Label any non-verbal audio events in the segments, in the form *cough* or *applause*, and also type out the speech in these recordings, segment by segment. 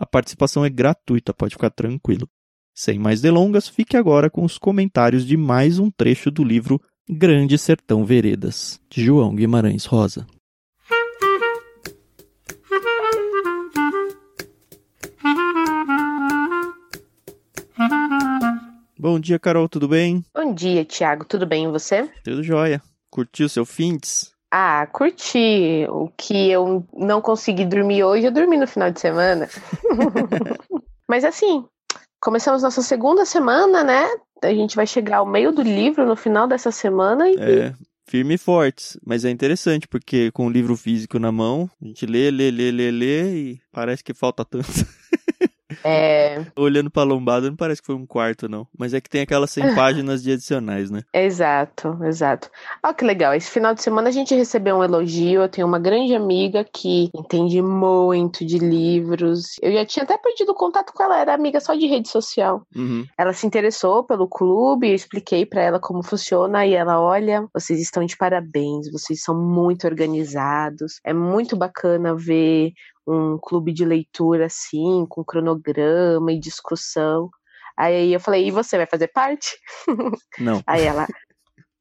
A participação é gratuita, pode ficar tranquilo. Sem mais delongas, fique agora com os comentários de mais um trecho do livro Grande Sertão Veredas, de João Guimarães Rosa. Bom dia, Carol, tudo bem? Bom dia, Thiago, tudo bem e você? Tudo jóia. Curtiu seu fins? Ah, curti. O que eu não consegui dormir hoje, eu dormi no final de semana. *laughs* Mas assim, começamos nossa segunda semana, né? A gente vai chegar ao meio do livro no final dessa semana e. É, firme e fortes. Mas é interessante, porque com o livro físico na mão, a gente lê, lê, lê, lê, lê e parece que falta tanto. *laughs* É. Olhando pra lombada, não parece que foi um quarto, não. Mas é que tem aquelas 100 *laughs* páginas de adicionais, né? Exato, exato. Olha que legal. Esse final de semana a gente recebeu um elogio. Eu tenho uma grande amiga que entende muito de livros. Eu já tinha até perdido contato com ela, era amiga só de rede social. Uhum. Ela se interessou pelo clube, eu expliquei para ela como funciona e ela, olha, vocês estão de parabéns, vocês são muito organizados. É muito bacana ver um clube de leitura assim, com cronograma e discussão. Aí eu falei, e você vai fazer parte? Não. *laughs* Aí ela.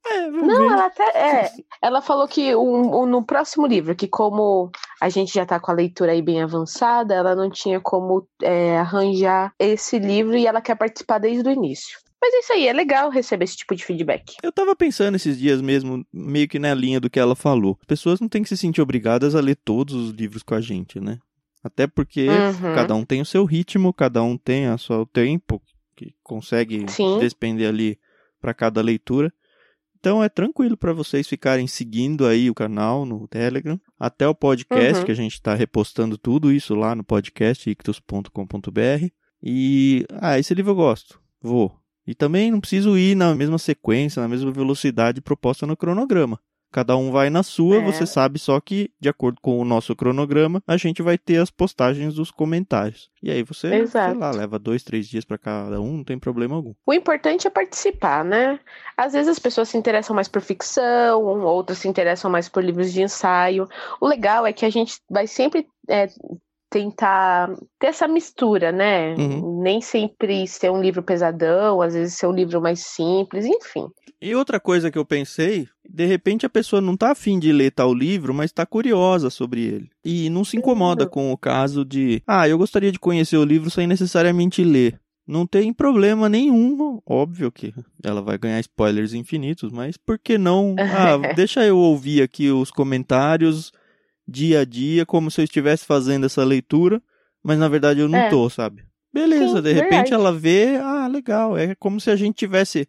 É, Não, ver. ela até. É, ela falou que um- um- no próximo livro, que como a gente já tá com a leitura aí bem avançada, ela não tinha como é, arranjar esse livro e ela quer participar desde o início. Mas é isso aí, é legal receber esse tipo de feedback. Eu tava pensando esses dias mesmo, meio que na linha do que ela falou. As pessoas não têm que se sentir obrigadas a ler todos os livros com a gente, né? Até porque Uhum. cada um tem o seu ritmo, cada um tem a seu tempo que consegue Sim. despender ali para cada leitura. Então é tranquilo para vocês ficarem seguindo aí o canal no Telegram, até o podcast Uhum. que a gente tá repostando tudo isso lá no podcast ictus.com.br. E ah, esse livro eu gosto. Vou. E também não preciso ir na mesma sequência, na mesma velocidade proposta no cronograma. Cada um vai na sua, É. você sabe só que, de acordo com o nosso cronograma, a gente vai ter as postagens dos comentários. E aí você, Exato. sei lá, leva dois, três dias para cada um, não tem problema algum. O importante é participar, né? Às vezes as pessoas se interessam mais por ficção, outras se interessam mais por livros de ensaio. O legal é que a gente vai sempre é, tentar ter essa mistura, né? Uhum. Nem sempre ser um livro pesadão, às vezes ser um livro mais simples, enfim. E outra coisa que eu pensei, de repente a pessoa não tá afim de ler tal livro, mas tá curiosa sobre ele. E não se incomoda Uhum. com o caso de, ah, eu gostaria de conhecer o livro sem necessariamente ler. Não tem problema nenhum, óbvio que ela vai ganhar spoilers infinitos, mas por que não? *laughs* Ah, deixa eu ouvir aqui os comentários dia a dia, como se eu estivesse fazendo essa leitura, mas na verdade eu não É. tô, sabe? Beleza, Sim, de repente verdade. ela vê, ah, legal, é como se a gente tivesse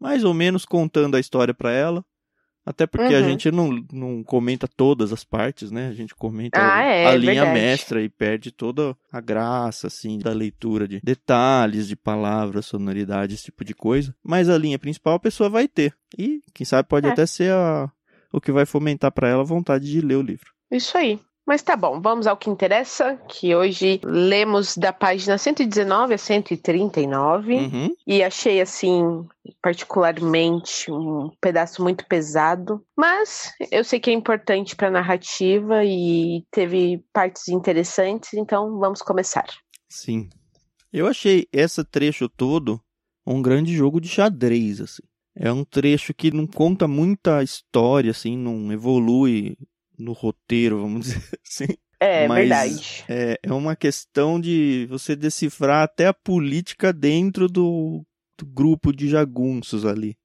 mais ou menos contando a história pra ela. Até porque a Uhum. gente não, não comenta todas as partes, né? A gente comenta Ah, é, a é linha verdade. mestra e perde toda a graça, assim, da leitura de detalhes, de palavras, sonoridade, esse tipo de coisa. Mas a linha principal a pessoa vai ter. E, quem sabe, pode É. até ser a, o que vai fomentar pra ela a vontade de ler o livro. Isso aí. Mas tá bom, vamos ao que interessa, que hoje lemos da página 119 a 139. Uhum. E achei, assim, particularmente um pedaço muito pesado. Mas eu sei que é importante para a narrativa e teve partes interessantes, então vamos começar. Sim. Eu achei esse trecho todo um grande jogo de xadrez, assim. É um trecho que não conta muita história, assim, não evolui no roteiro, vamos *laughs* dizer assim. É Mas- verdade. É, é uma questão de você decifrar até a política dentro do, do grupo de jagunços ali.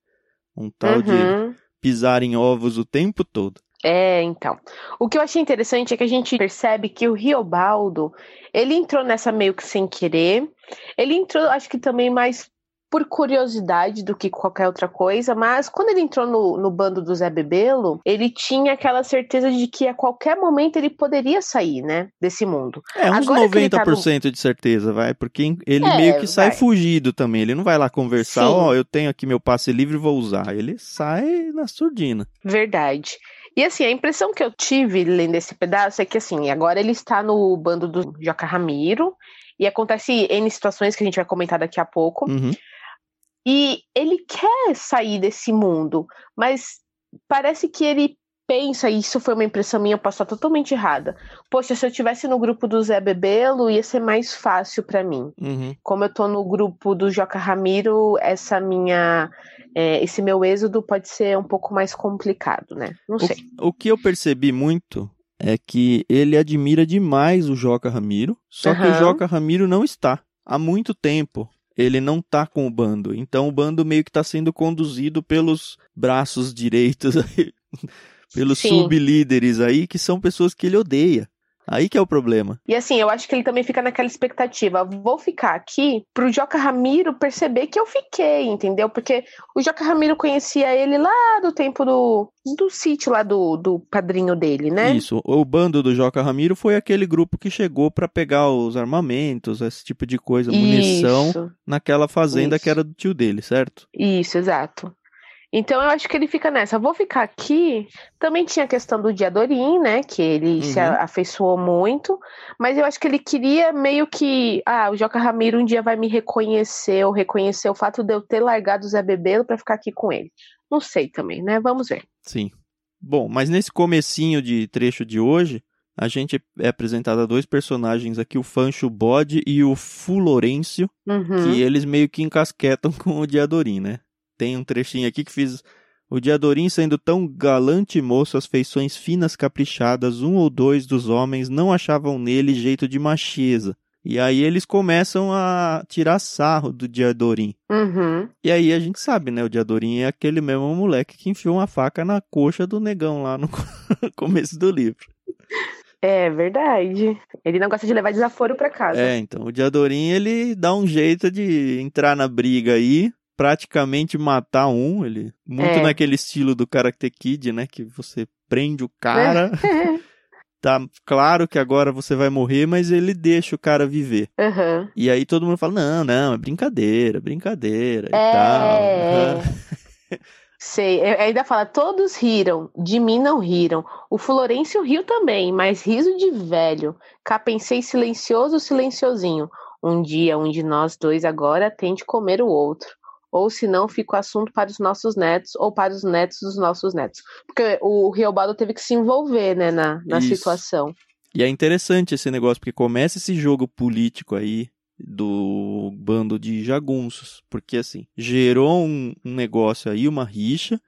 Um tal de Uhum. pisar em ovos o tempo todo. É, então. O que eu achei interessante é que a gente percebe que o Riobaldo, ele entrou nessa meio que sem querer. Ele entrou, acho que também mais por curiosidade do que qualquer outra coisa, mas quando ele entrou no, no bando do Zé Bebelo, ele tinha aquela certeza de que a qualquer momento ele poderia sair, né, desse mundo. É, uns Agora 90% tá no... de certeza, vai, porque ele é, meio que sai vai. fugido também, ele não vai lá conversar, ó, oh, eu tenho aqui meu passe livre e vou usar, ele sai na surdina. Verdade. E assim, a impressão que eu tive lendo esse pedaço é que assim, agora ele está no bando do Joca Ramiro, e acontece N situações que a gente vai comentar daqui a pouco. Uhum. E ele quer sair desse mundo, mas parece que ele pensa, e isso foi uma impressão minha, eu posso estar totalmente errada. Poxa, se eu tivesse no grupo do Zé Bebelo, ia ser mais fácil para mim. Uhum. Como eu tô no grupo do Joca Ramiro, essa minha. É, esse meu êxodo pode ser um pouco mais complicado, né? Não sei. O, o que eu percebi muito é que ele admira demais o Joca Ramiro, só uhum. que o Joca Ramiro não está há muito tempo. Ele não tá com o bando, então o bando meio que tá sendo conduzido pelos braços direitos *laughs* pelos sublíderes aí, que são pessoas que ele odeia. Aí que é o problema. E assim, eu acho que ele também fica naquela expectativa. Vou ficar aqui pro Joca Ramiro perceber que eu fiquei, entendeu? Porque o Joca Ramiro conhecia ele lá do tempo do, do sítio lá do, do padrinho dele, né? Isso. O bando do Joca Ramiro foi aquele grupo que chegou para pegar os armamentos, esse tipo de coisa, munição, Isso. naquela fazenda Isso. que era do tio dele, certo? Isso, exato. Então eu acho que ele fica nessa. Vou ficar aqui. Também tinha a questão do Diadorim, né? Que ele uhum. se afeiçoou muito. Mas eu acho que ele queria meio que. Ah, o Joca Ramiro um dia vai me reconhecer, ou reconhecer o fato de eu ter largado o Zé Bebelo para ficar aqui com ele. Não sei também, né? Vamos ver. Sim. Bom, mas nesse comecinho de trecho de hoje, a gente é apresentado a dois personagens aqui, o Fancho Bode e o Fulorêncio, uhum. que eles meio que encasquetam *laughs* com o Diadorim, né? Tem um trechinho aqui que fiz o Diadorim sendo tão galante moço, as feições finas caprichadas, um ou dois dos homens não achavam nele jeito de macheza. E aí eles começam a tirar sarro do Diadorim. Uhum. E aí a gente sabe, né? O Diadorim é aquele mesmo moleque que enfiou uma faca na coxa do negão lá no *laughs* começo do livro. É verdade. Ele não gosta de levar desaforo para casa. É, então o Diadorim ele dá um jeito de entrar na briga aí, praticamente matar um, ele muito é. naquele estilo do Karate Kid, né, que você prende o cara. *laughs* tá claro que agora você vai morrer, mas ele deixa o cara viver. Uhum. E aí todo mundo fala: não, não, é brincadeira, brincadeira é... e tal. Uhum. Sei, ainda fala, todos riram, de mim não riram. O Florencio riu também, mas riso de velho. Cá pensei silencioso, silenciosinho. Um dia, um de nós dois agora tente comer o outro ou se não fica o assunto para os nossos netos ou para os netos dos nossos netos. Porque o Riobaldo teve que se envolver né, na, na situação. E é interessante esse negócio, porque começa esse jogo político aí do bando de jagunços, porque assim, gerou um, um negócio aí, uma rixa,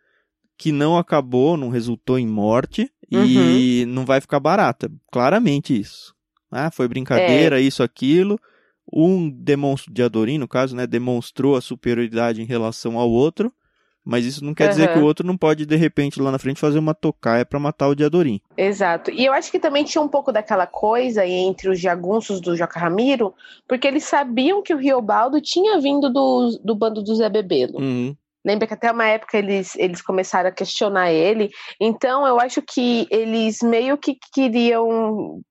que não acabou, não resultou em morte, uhum. e não vai ficar barato, é claramente isso. Ah, foi brincadeira, é. isso, aquilo, um demonstrou, de Adorim, no caso, né, demonstrou a superioridade em relação ao outro, mas isso não quer uhum. dizer que o outro não pode, de repente, lá na frente, fazer uma tocaia para matar o Diadorim. Exato. E eu acho que também tinha um pouco daquela coisa entre os jagunços do Joca Ramiro, porque eles sabiam que o Riobaldo tinha vindo do, do bando do Zé Bebelo. Uhum. Lembra que até uma época eles, eles começaram a questionar ele. Então eu acho que eles meio que queriam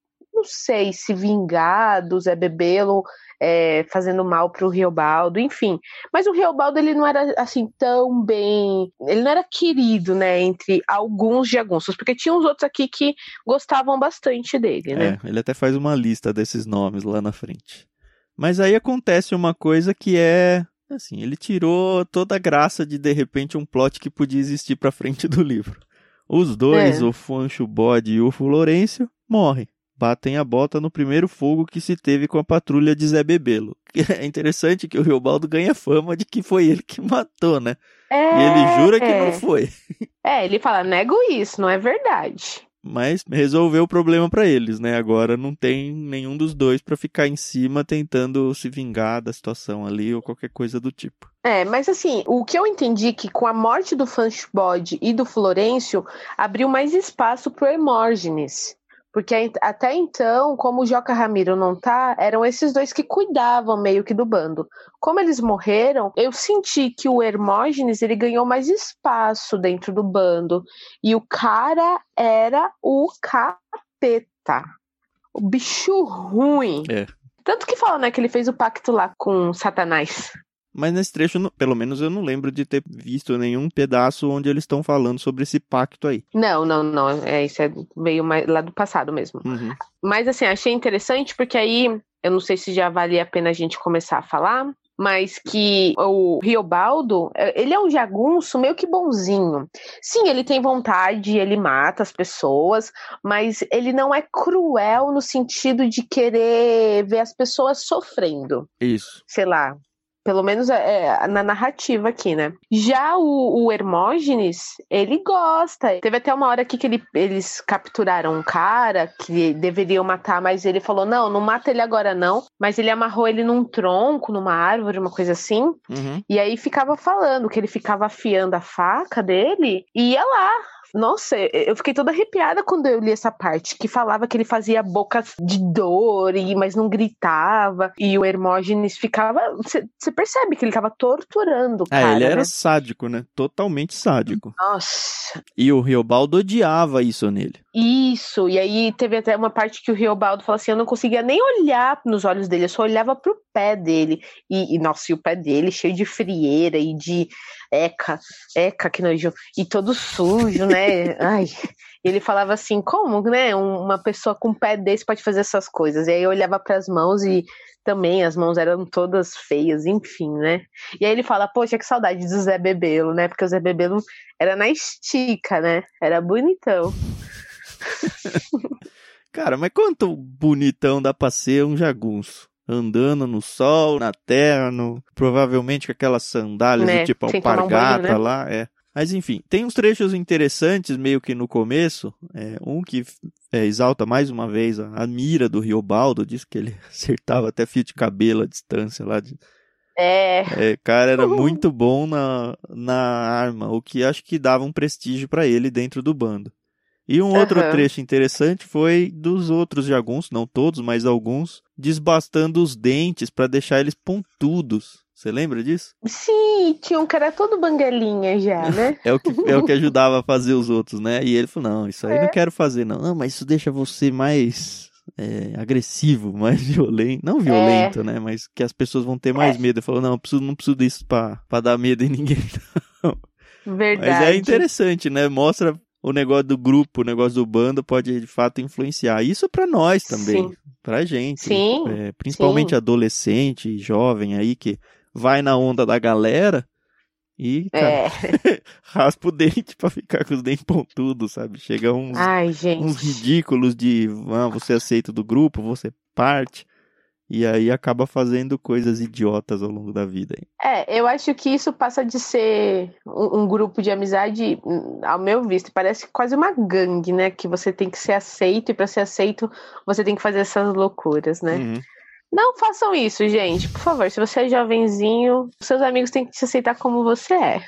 não sei se vingar do Zé Bebelo é, fazendo mal para o Riobaldo, enfim. Mas o Riobaldo ele não era assim tão bem, ele não era querido, né, entre alguns jagunços, porque tinha uns outros aqui que gostavam bastante dele, né? É, ele até faz uma lista desses nomes lá na frente. Mas aí acontece uma coisa que é assim, ele tirou toda a graça de de repente um plot que podia existir para frente do livro. Os dois, é. o Fancho Bode e o Florencio, morrem batem a bota no primeiro fogo que se teve com a patrulha de Zé Bebelo. *laughs* É interessante que o Riobaldo ganha fama de que foi ele que matou, né? É, e ele jura que é. não foi. *laughs* É, ele fala, nego isso, não é verdade. Mas resolveu o problema para eles, né? Agora não tem nenhum dos dois para ficar em cima tentando se vingar da situação ali ou qualquer coisa do tipo. É, mas assim, o que eu entendi é que com a morte do Fanchbod e do Florencio, abriu mais espaço pro Hermógenes Porque até então, como o Joca Ramiro não tá, eram esses dois que cuidavam meio que do bando. Como eles morreram, eu senti que o Hermógenes ele ganhou mais espaço dentro do bando. E o cara era o capeta. O bicho ruim. É. Tanto que fala, né, que ele fez o pacto lá com Satanás. Mas nesse trecho, pelo menos eu não lembro de ter visto nenhum pedaço onde eles estão falando sobre esse pacto aí. Não, não, não. É, isso é, veio mais, lá do passado mesmo. Uhum. Mas assim, achei interessante porque aí, eu não sei se já valia a pena a gente começar a falar, mas que o Riobaldo, ele é um jagunço meio que bonzinho. Sim, ele tem vontade, ele mata as pessoas, mas ele não é cruel no sentido de querer ver as pessoas sofrendo. Isso. Sei lá, pelo menos é, é, na narrativa aqui, né? Já o, o, Hermógenes, ele gosta. Teve até uma hora aqui que ele, eles capturaram um cara que deveriam matar, mas ele falou: não, não mata ele agora não. Mas ele amarrou ele num tronco, numa árvore, uma coisa assim. Uhum. E aí ficava falando que ele ficava afiando a faca dele e ia lá nossa, eu fiquei toda arrepiada quando eu li essa parte, que falava que ele fazia bocas de dor, e, mas não gritava, e o Hermógenes ficava. Você percebe que ele tava torturando o é, cara. ele era né? sádico, né? Totalmente sádico. Nossa. E o Riobaldo odiava isso nele. Isso, e aí teve até uma parte que o Riobaldo falou assim: eu não conseguia nem olhar nos olhos dele, eu só olhava pro pé dele. E, e nossa, e o pé dele cheio de frieira e de eca, eca, que nojo, e todo sujo, né? *laughs* Ai. Ele falava assim: como, né? Uma pessoa com pé desse pode fazer essas coisas. E aí eu olhava para as mãos e também as mãos eram todas feias, enfim, né? E aí ele fala: poxa, que saudade do Zé Bebelo, né? Porque o Zé Bebelo era na estica, né? Era bonitão. *laughs* Cara, mas quanto bonitão dá pra ser um jagunço? Andando no sol, na terra, no... provavelmente com aquelas sandálias Né, do tipo sem tomar um alpargata banho, né? lá, é. Mas enfim, tem uns trechos interessantes meio que no começo. É, um que é, exalta mais uma vez a, a mira do Riobaldo, diz que ele *laughs* acertava até fio de cabelo à distância lá. De, É, é, cara, era *laughs* muito bom na, na arma, o que acho que dava um prestígio pra ele dentro do bando. E um outro Aham. trecho interessante foi dos outros jagunços, não todos, mas alguns, desbastando os dentes pra deixar eles pontudos. Você lembra disso? sim, tinha um cara todo banguelinha já, né? *laughs* É o que, é o que *laughs* ajudava a fazer os outros, né? E ele falou: não, isso aí É. não quero fazer, não. Não, mas isso deixa você mais é, agressivo, *laughs* mais violento. Não violento, né? Mas que as pessoas vão ter mais É. medo. Ele falou: não, eu preciso, não preciso disso pra, pra dar medo em ninguém. Verdade. Mas é interessante, né? Mostra o negócio do grupo, o negócio do bando pode de fato influenciar. Isso pra nós também, Sim. pra gente. Sim, É, principalmente sim. adolescente, jovem aí que vai na onda da galera e cara, É. *laughs* raspa o dente pra ficar com os dentes pontudos, sabe? Chega uns, Ai, uns ridículos de ah, você aceita do grupo, você parte. E aí acaba fazendo coisas idiotas ao longo da vida. É, eu acho que isso passa de ser um, um grupo de amizade, hum, ao meu visto, parece quase uma gangue, né? Que você tem que ser aceito e para ser aceito você tem que fazer essas loucuras, né? Uhum. Não façam isso, gente. Por favor, se você é jovenzinho, seus amigos têm que te aceitar como você é.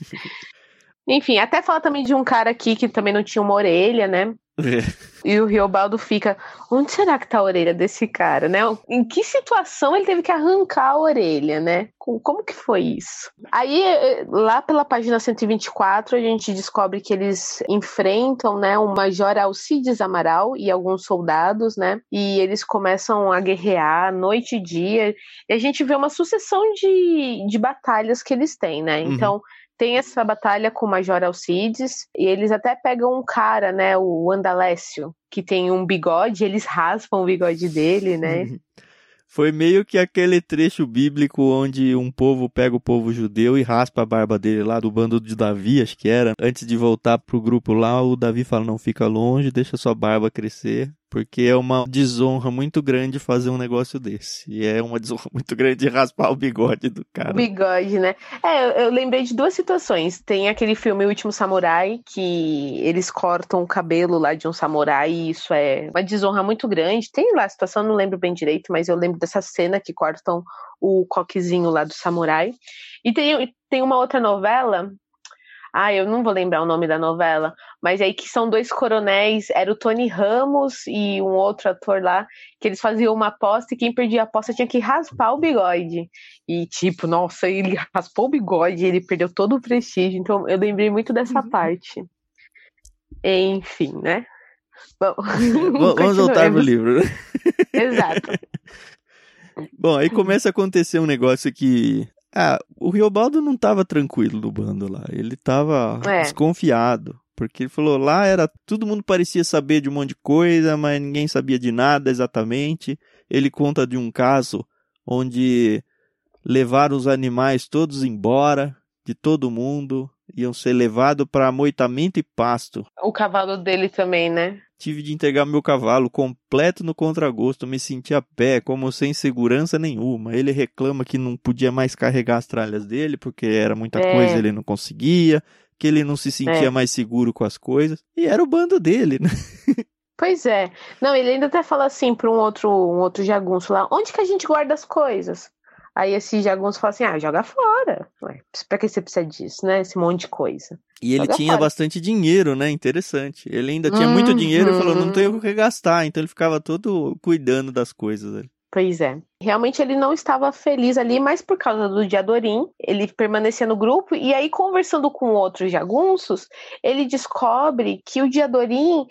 *laughs* Enfim, até fala também de um cara aqui que também não tinha uma orelha, né? E o Riobaldo fica, onde será que tá a orelha desse cara, né? Em que situação ele teve que arrancar a orelha, né? Com- Como que foi isso? Aí, eh, lá pela página 124, a gente descobre que eles enfrentam, né, o Major Alcides Amaral e alguns soldados, né? E eles começam a guerrear noite e dia. E a gente vê uma sucessão de, de batalhas que eles têm, né? Uhum. Tem essa batalha com o Major Alcides, e eles até pegam um cara, né, o Andalécio, que tem um bigode, eles raspam o bigode dele, né? *laughs* Foi meio que aquele trecho bíblico onde um povo pega o povo judeu e raspa a barba dele lá do bando de Davi, acho que era. Antes de voltar pro grupo lá, o Davi fala: não fica longe, deixa sua barba crescer. Porque é uma desonra muito grande fazer um negócio desse. E é uma *laughs* desonra muito grande raspar o bigode do cara. O bigode, né? É, eu, lembrei de duas situações. Tem aquele filme O Último Samurai, que eles cortam o cabelo lá de um samurai, e isso é uma desonra muito grande. Tem lá a situação, não lembro bem direito, mas eu lembro dessa cena que cortam o coquezinho lá do samurai. E tem, tem uma outra novela. Ah, eu não vou lembrar o nome da novela, mas aí que são dois coronéis, era o Tony Ramos e um outro ator lá, que eles faziam uma aposta e quem perdia a aposta tinha que raspar o bigode. E tipo, nossa, ele *laughs* raspou o bigode, ele perdeu todo o prestígio. Então eu lembrei muito dessa uhum. parte. Enfim, né? Bom, *laughs* vamos voltar pro livro. *laughs* Exato. Bom, aí começa a acontecer um negócio que ah, o Riobaldo não estava tranquilo no bando lá. Ele estava é. desconfiado. Porque ele falou, lá era. Todo mundo parecia saber de um monte de coisa, mas ninguém sabia de nada exatamente. Ele conta de um caso onde levaram os animais todos embora, de todo mundo, iam ser levados para amoitamento e pasto. O cavalo dele também, né? Tive de entregar meu cavalo completo no contragosto, me senti a pé, como sem segurança nenhuma. Ele reclama que não podia mais carregar as tralhas dele, porque era muita é. coisa, ele não conseguia, que ele não se sentia é. mais seguro com as coisas. E era o bando dele, né? *laughs* Pois é. Não, ele ainda até fala assim para um outro, um outro jagunço lá: onde que a gente guarda as coisas? Aí esse jagunço fala assim: ah, joga fora. Ué, pra que você precisa disso, né? Esse monte de coisa. E ele joga tinha fora. bastante dinheiro, né? Interessante. Ele ainda tinha muito dinheiro e falou: não tenho o que gastar. Então ele ficava todo cuidando das coisas. Pois é. Realmente ele não estava feliz ali, mas por causa do Diadorim, ele permanecia no grupo e aí conversando com outros jagunços, ele descobre que o Diadorim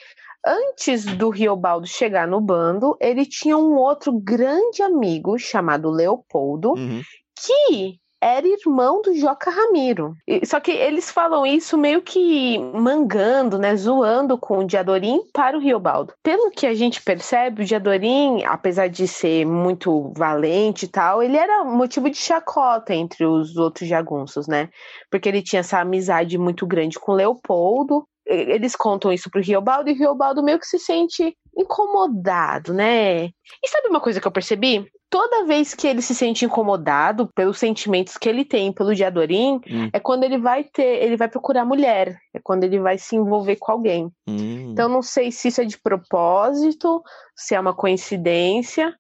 antes do Riobaldo chegar no bando, ele tinha um outro grande amigo chamado Leopoldo, uhum. que era irmão do Joca Ramiro. Só que eles falam isso meio que mangando, né, zoando com o Diadorim para o Riobaldo. Pelo que a gente percebe, o Diadorim, apesar de ser muito valente e tal, ele era motivo de chacota entre os outros jagunços, né? Porque ele tinha essa amizade muito grande com Leopoldo, eles contam isso pro Riobaldo e o Riobaldo meio que se sente incomodado, né? E sabe uma coisa que eu percebi? Toda vez que ele se sente incomodado pelos sentimentos que ele tem pelo Diadorim, hum. é quando ele vai ter, ele vai procurar mulher, é quando ele vai se envolver com alguém. Hum. Então não sei se isso é de propósito, se é uma coincidência,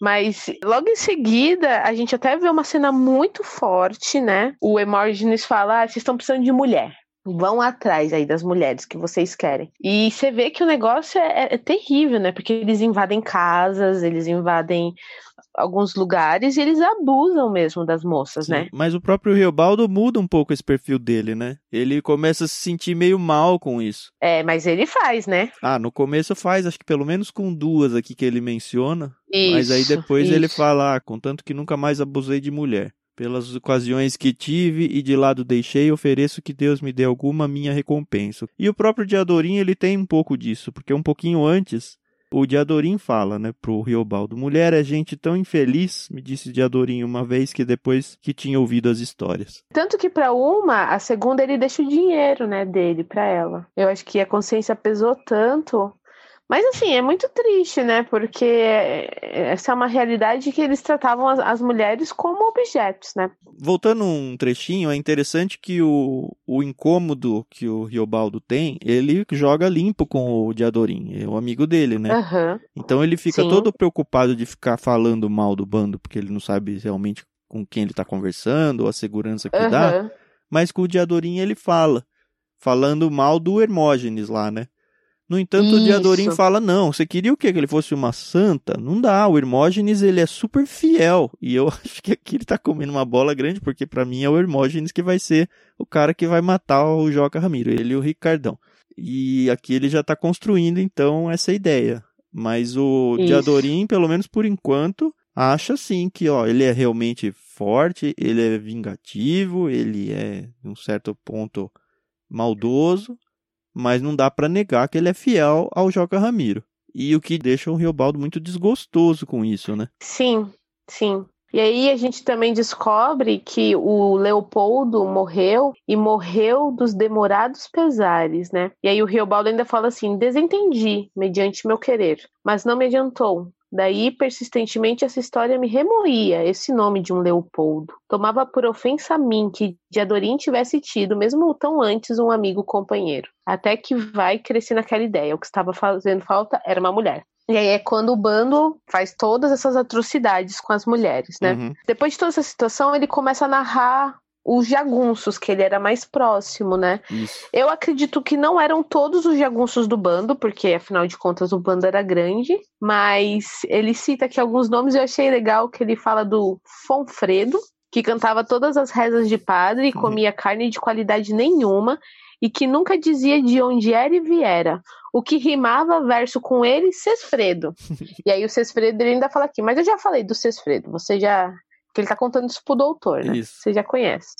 mas logo em seguida, a gente até vê uma cena muito forte, né? O Emorgenes fala: ah, vocês estão precisando de mulher vão atrás aí das mulheres que vocês querem. E você vê que o negócio é, é terrível, né? Porque eles invadem casas, eles invadem alguns lugares e eles abusam mesmo das moças, Sim, né? Mas o próprio Riobaldo muda um pouco esse perfil dele, né? Ele começa a se sentir meio mal com isso. É, mas ele faz, né? Ah, no começo faz, acho que pelo menos com duas aqui que ele menciona. Isso, mas aí depois isso. ele fala, ah, contanto que nunca mais abusei de mulher. Pelas ocasiões que tive e de lado deixei, ofereço que Deus me dê alguma minha recompensa. E o próprio Diadorim, ele tem um pouco disso, porque um pouquinho antes, o Diadorim fala, né, pro Riobaldo, mulher é gente tão infeliz, me disse Diadorim uma vez que depois que tinha ouvido as histórias. Tanto que para uma, a segunda ele deixa o dinheiro, né, dele para ela. Eu acho que a consciência pesou tanto mas assim, é muito triste, né? Porque essa é uma realidade que eles tratavam as, as, mulheres como objetos, né? Voltando um trechinho, é interessante que o, o incômodo que o Riobaldo tem, ele joga limpo com o Diadorim, é o amigo dele, né? Uhum. Então ele fica Sim. todo preocupado de ficar falando mal do bando, porque ele não sabe realmente com quem ele está conversando, ou a segurança que uhum. dá. Mas com o Diadorim ele fala, falando mal do Hermógenes lá, né? No entanto, Isso. o Diadorim fala, não, você queria o quê? Que ele fosse uma santa? Não dá, o Hermógenes, ele é super fiel. E eu *laughs* acho que aqui ele tá comendo uma bola grande, porque para mim é o Hermógenes que vai ser o cara que vai matar o Joca Ramiro, ele e o Ricardão. E aqui ele já tá construindo, então, essa ideia. Mas o Isso. Diadorim, pelo menos por enquanto, acha sim que, ó, ele é realmente forte, ele é vingativo, ele é, em um certo ponto, maldoso, mas não dá para negar que ele é fiel ao Joca Ramiro. E o que deixa o Riobaldo muito desgostoso com isso, né? Sim, sim. E aí a gente também descobre que o Leopoldo morreu e morreu dos demorados pesares, né? E aí o Riobaldo ainda fala assim: desentendi, mediante meu querer, mas não me adiantou. Daí, persistentemente, essa história me remoía, esse nome de um Leopoldo. Tomava por ofensa a mim que Diadorim tivesse tido, mesmo tão antes, um amigo companheiro. Até que vai crescendo aquela ideia. O que estava fazendo falta era uma mulher. E aí é quando o bando faz todas essas atrocidades com as mulheres, né? Uhum. Depois de toda essa situação, ele começa a narrar os jagunços, que ele era mais próximo, né? Isso. Eu acredito que não eram todos os jagunços do bando, porque afinal de contas o bando era grande, mas ele cita aqui alguns nomes e eu achei legal que ele fala do Fonfredo, que cantava todas as rezas de padre e Uhum. comia carne de qualidade nenhuma e que nunca dizia de onde era e viera. O que rimava verso com ele, Cesfredo. *laughs* e aí o Cesfredo ele ainda fala aqui, mas eu já falei do Cesfredo, você já. Porque ele tá contando isso pro doutor, né? Isso. Você já conhece.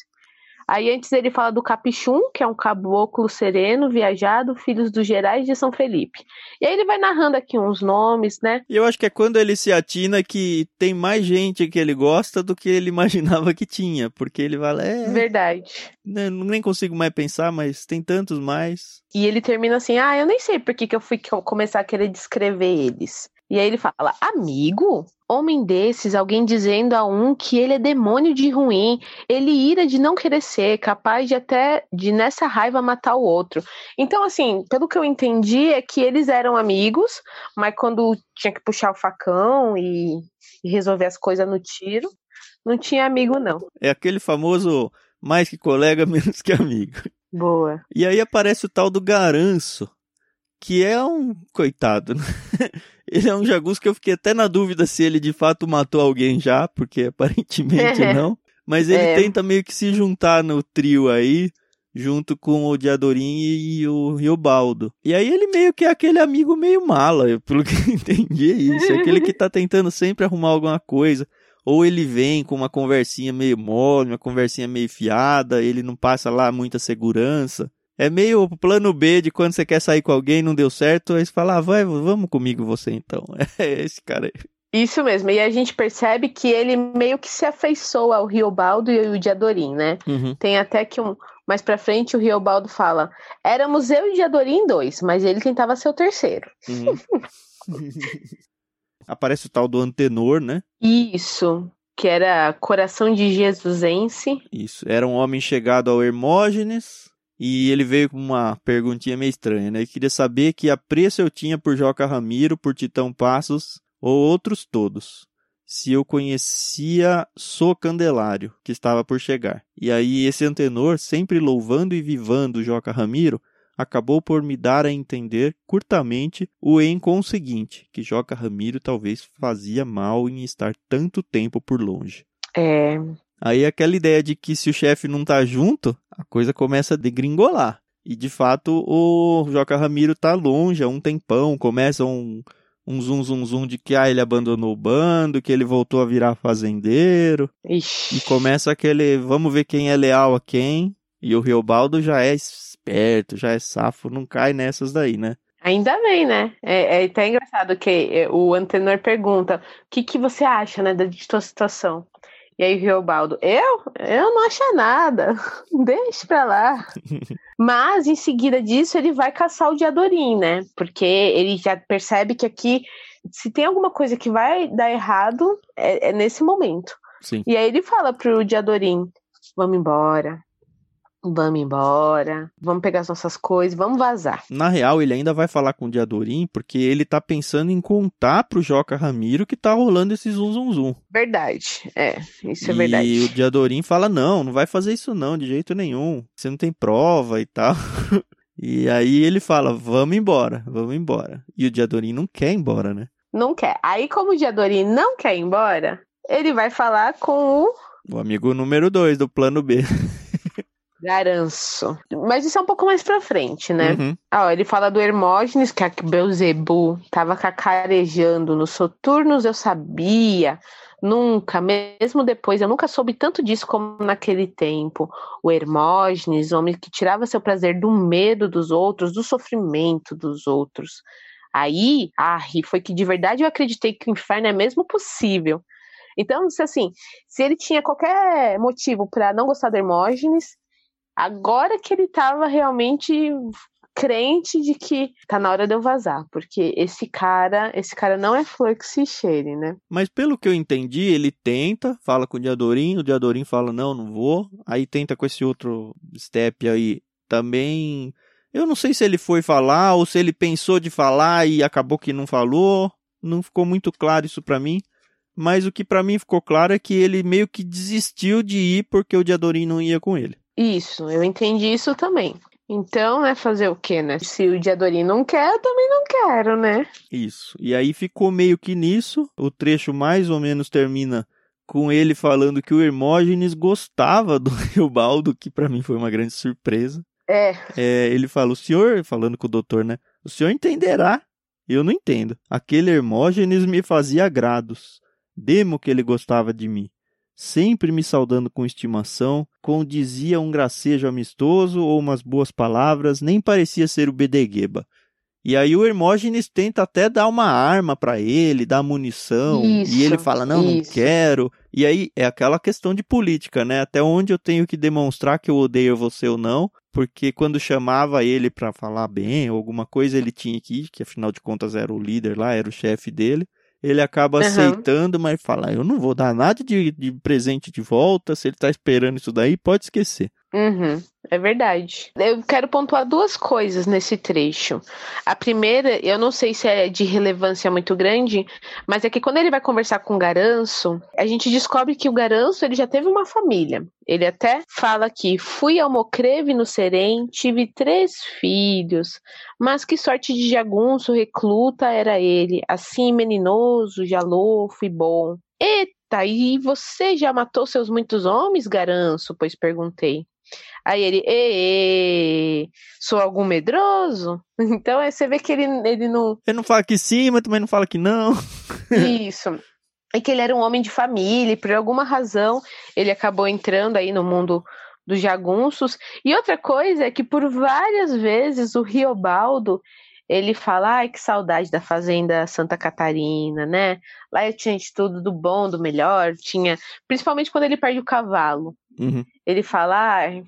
Aí antes ele fala do Capichum, que é um caboclo sereno, viajado, filhos dos Gerais de São Felipe. E aí ele vai narrando aqui uns nomes, né? E eu acho que é quando ele se atina que tem mais gente que ele gosta do que ele *laughs* imaginava que tinha. Porque ele fala, é, Verdade. né, nem consigo mais pensar, mas tem tantos mais. E ele termina assim: Ah, eu nem sei por que, que eu fui co- começar a querer descrever eles. E aí ele fala: Amigo? Homem desses, alguém dizendo a um que ele é demônio de ruim, ele ira de não querer ser, capaz de até de nessa raiva matar o outro. Então, assim, pelo que eu entendi, é que eles eram amigos, mas quando tinha que puxar o facão e, e resolver as coisas no tiro, não tinha amigo, não. É aquele famoso mais que colega, *laughs* menos que amigo. Boa. E aí aparece o tal do Garanço, que é um coitado, né? *laughs* Ele é um jagunço que eu fiquei até na dúvida se ele de fato matou alguém já, porque *laughs* aparentemente não. Mas ele É. tenta meio que se juntar no trio aí, junto com o Diadorim e o Riobaldo. E aí ele meio que é aquele amigo meio mala, pelo que *laughs* eu entendi é isso. É aquele que tá tentando sempre arrumar alguma coisa. Ou ele vem com uma conversinha meio mole, uma conversinha meio fiada, ele não passa lá muita segurança. É meio o plano B de quando você quer sair com alguém e não deu certo, aí você fala, ah, vai, vamos comigo você então. *laughs* É esse cara aí. Isso mesmo, e a gente percebe que ele meio que se afeiçoa ao Riobaldo e ao Diadorim, né? Uhum. Tem até que um, mais pra frente o Riobaldo fala: éramos eu e Diadorim dois, mas ele tentava ser o terceiro. Uhum. *laughs* Aparece o tal do Antenor, né? Isso, que era Coração de Jesusense. Isso. Era um homem chegado ao Hermógenes e ele veio com uma perguntinha meio estranha, né? Ele queria saber que apreço eu tinha por Joca Ramiro, por Titão Passos ou outros todos. Se eu conhecia So Candelário, que estava por chegar. E aí esse Antenor, sempre louvando e vivando Joca Ramiro, acabou por me dar a entender curtamente o inconseguinte, que Joca Ramiro talvez fazia mal em estar tanto tempo por longe. É, Aí aquela ideia de que se o chefe não tá junto, a coisa começa a degringolar. E de fato o Joca Ramiro tá longe há um tempão, começa um, um zum zum zum de que ah, ele abandonou o bando, que ele voltou a virar fazendeiro. ixi. E começa aquele vamos ver quem é leal a quem. E o Riobaldo já é esperto, já é safo, não cai nessas daí, né? Ainda bem, né? É, é até engraçado que é, o Antenor pergunta: o que, que você acha, né, da tua situação? E aí o Riobaldo, eu? Eu não acho nada. *laughs* Deixa pra lá. *laughs* Mas em seguida disso ele vai caçar o Diadorim, né? Porque ele já percebe que aqui, se tem alguma coisa que vai dar errado, é, é nesse momento. Sim. E aí ele fala pro Diadorim: vamos embora. Vamos embora, vamos pegar as nossas coisas, vamos vazar. Na real, ele ainda vai falar com o Diadorim porque ele tá pensando em contar pro Joca Ramiro que tá rolando esse zum zum zum. Verdade, é, isso é e verdade. o Diadorim fala: não, não vai fazer isso não, de jeito nenhum. Você não tem prova e tal. *laughs* e aí ele fala: vamos embora, vamos embora. E o Diadorim não quer ir embora, né? Não quer. Aí, como o Diadorim não quer ir embora, ele vai falar com o O amigo número 2 do plano B. *laughs* Garanço. Mas isso é um pouco mais pra frente, né? Uhum. Ah, ó, ele fala do Hermógenes, que a Beuzebu tava cacarejando nos soturnos, eu sabia. Nunca, mesmo depois, eu nunca soube tanto disso como naquele tempo. O Hermógenes, homem que tirava seu prazer do medo dos outros, do sofrimento dos outros. Aí, ah, e foi que de verdade eu acreditei que o inferno é mesmo possível. Então, se assim, se ele tinha qualquer motivo pra não gostar do Hermógenes, agora que ele tava realmente crente de que tá na hora de eu vazar, porque esse cara, esse cara não é flor que se cheire, né? Mas pelo que eu entendi, ele tenta, fala com o Diadorim, o Diadorim fala: não, não vou. Aí tenta com esse outro step aí também. Eu não sei se ele foi falar ou se ele pensou de falar e acabou que não falou. Não ficou muito claro isso pra mim. mas o que para mim ficou claro é que ele meio que desistiu de ir porque o Diadorim não ia com ele. Isso, eu entendi isso também. Então, é fazer o quê, né? Se o Diadorim não quer, eu também não quero, né? Isso. E aí ficou meio que nisso. O trecho mais ou menos termina com ele falando que o Hermógenes gostava do *laughs* Riobaldo, que para mim foi uma grande surpresa. É. é. Ele fala, o senhor, falando com o doutor, né? O senhor entenderá. Eu não entendo. Aquele Hermógenes me fazia agrados. Demo que ele gostava de mim sempre me saudando com estimação, condizia um gracejo amistoso ou umas boas palavras, nem parecia ser o Bedegueba. E aí o Hermógenes tenta até dar uma arma para ele, dar munição, isso, e ele fala: "Não, isso. não quero". E aí é aquela questão de política, né? Até onde eu tenho que demonstrar que eu odeio você ou não, porque quando chamava ele para falar bem ou alguma coisa, ele tinha que ir, que afinal de contas era o líder lá, era o chefe dele ele acaba uhum. aceitando, mas fala: Eu não vou dar nada de, de presente de volta. Se ele tá esperando isso daí, pode esquecer. Uhum, é verdade. Eu quero pontuar duas coisas nesse trecho. A primeira, eu não sei se é de relevância muito grande, mas é que quando ele vai conversar com o Garanço, a gente descobre que o Garanço ele já teve uma família. Ele até fala que fui ao Mocreve no Serém, tive três filhos, mas que sorte de jagunço recluta era ele, assim meninoso, jalofo e bom. Eita, e você já matou seus muitos homens, Garanço? Pois perguntei. Aí ele, Ê, sou algum medroso? *laughs* Então aí você vê que ele, ele não. Ele não fala que sim, mas também não fala que não. *laughs* Isso. E que ele era um homem de família, e por alguma razão ele acabou entrando aí no mundo dos jagunços. E outra coisa é que por várias vezes o Riobaldo ele fala, ai, que saudade da fazenda Santa Catarina, né? Lá eu tinha de tudo do bom, do melhor, tinha, principalmente quando ele perde o cavalo. Uhum. Ele fala, ai,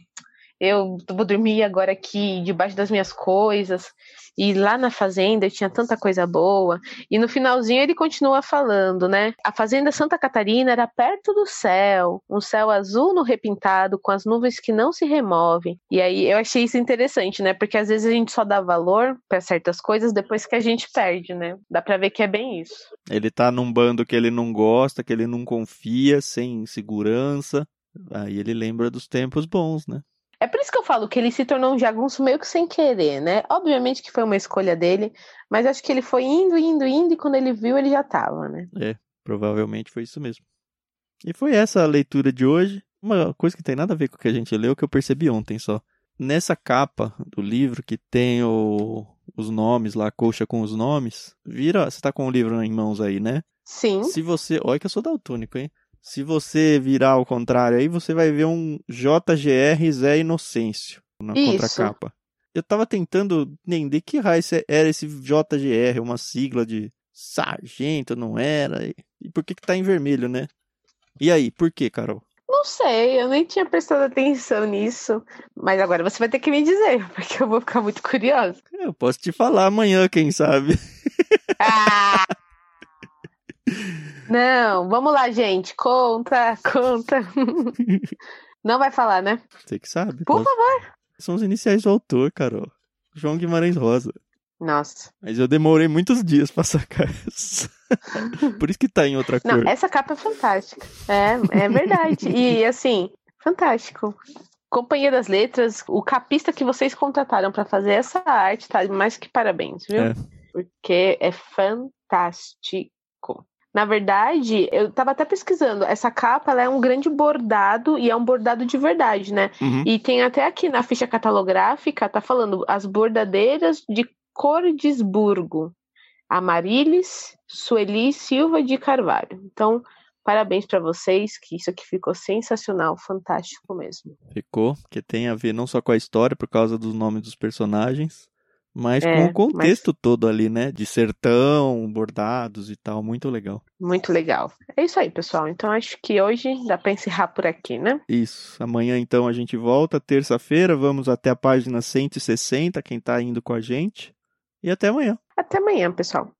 eu vou dormir agora aqui debaixo das minhas coisas. E lá na fazenda eu tinha tanta coisa boa. E no finalzinho ele continua falando, né? A fazenda Santa Catarina era perto do céu, um céu azul no repintado, com as nuvens que não se removem. E aí eu achei isso interessante, né? Porque às vezes a gente só dá valor para certas coisas depois que a gente perde, né? Dá pra ver que é bem isso. Ele tá num bando que ele não gosta, que ele não confia, sem segurança. Aí ele lembra dos tempos bons, né? É por isso que eu falo que ele se tornou um jagunço meio que sem querer, né? Obviamente que foi uma escolha dele, mas acho que ele foi indo, indo, indo, e quando ele viu, ele já tava, né? É, provavelmente foi isso mesmo. E foi essa a leitura de hoje. Uma coisa que tem nada a ver com o que a gente leu, que eu percebi ontem só. Nessa capa do livro, que tem o, os nomes lá, a colcha com os nomes, vira. Você tá com o livro em mãos aí, né? Sim. Se você. Olha que eu sou daltônico, hein? Se você virar ao contrário aí, você vai ver um JGR Zé Inocêncio na Isso. contracapa. Eu tava tentando entender que raio era esse JGR, uma sigla de sargento, não era? E por que que tá em vermelho, né? E aí, por que, Carol? Não sei, eu nem tinha prestado atenção nisso. Mas agora você vai ter que me dizer, *laughs* porque eu vou ficar muito curiosa. Eu posso te falar amanhã, quem sabe. Ah! Não, vamos lá, gente. Conta, conta. *laughs* Não vai falar, né? Você que sabe. Por posso... favor. São os iniciais do autor, Carol. João Guimarães Rosa. Nossa. Mas eu demorei muitos dias pra sacar *laughs* isso. Por isso que tá em outra Não, cor. essa capa é fantástica. É, é verdade. E assim, fantástico. Companhia das Letras, o capista que vocês contrataram pra fazer essa arte tá mais que parabéns, viu? É. Porque é fantástico. Na verdade, eu tava até pesquisando, essa capa ela é um grande bordado e é um bordado de verdade, né? Uhum. E tem até aqui na ficha catalográfica, tá falando as bordadeiras de Cordesburgo, Amarilis, Sueli Silva de Carvalho. Então, parabéns para vocês, que isso aqui ficou sensacional, fantástico mesmo. Ficou, porque tem a ver não só com a história, por causa dos nomes dos personagens, mas É, com o contexto todo ali, né? De sertão, bordados e tal. Muito legal. Muito legal. É isso aí, pessoal. Então acho que hoje dá para encerrar por aqui, né? Isso. Amanhã, então, a gente volta, terça-feira. Vamos até a página 160, quem tá indo com a gente. E até amanhã. Até amanhã, pessoal.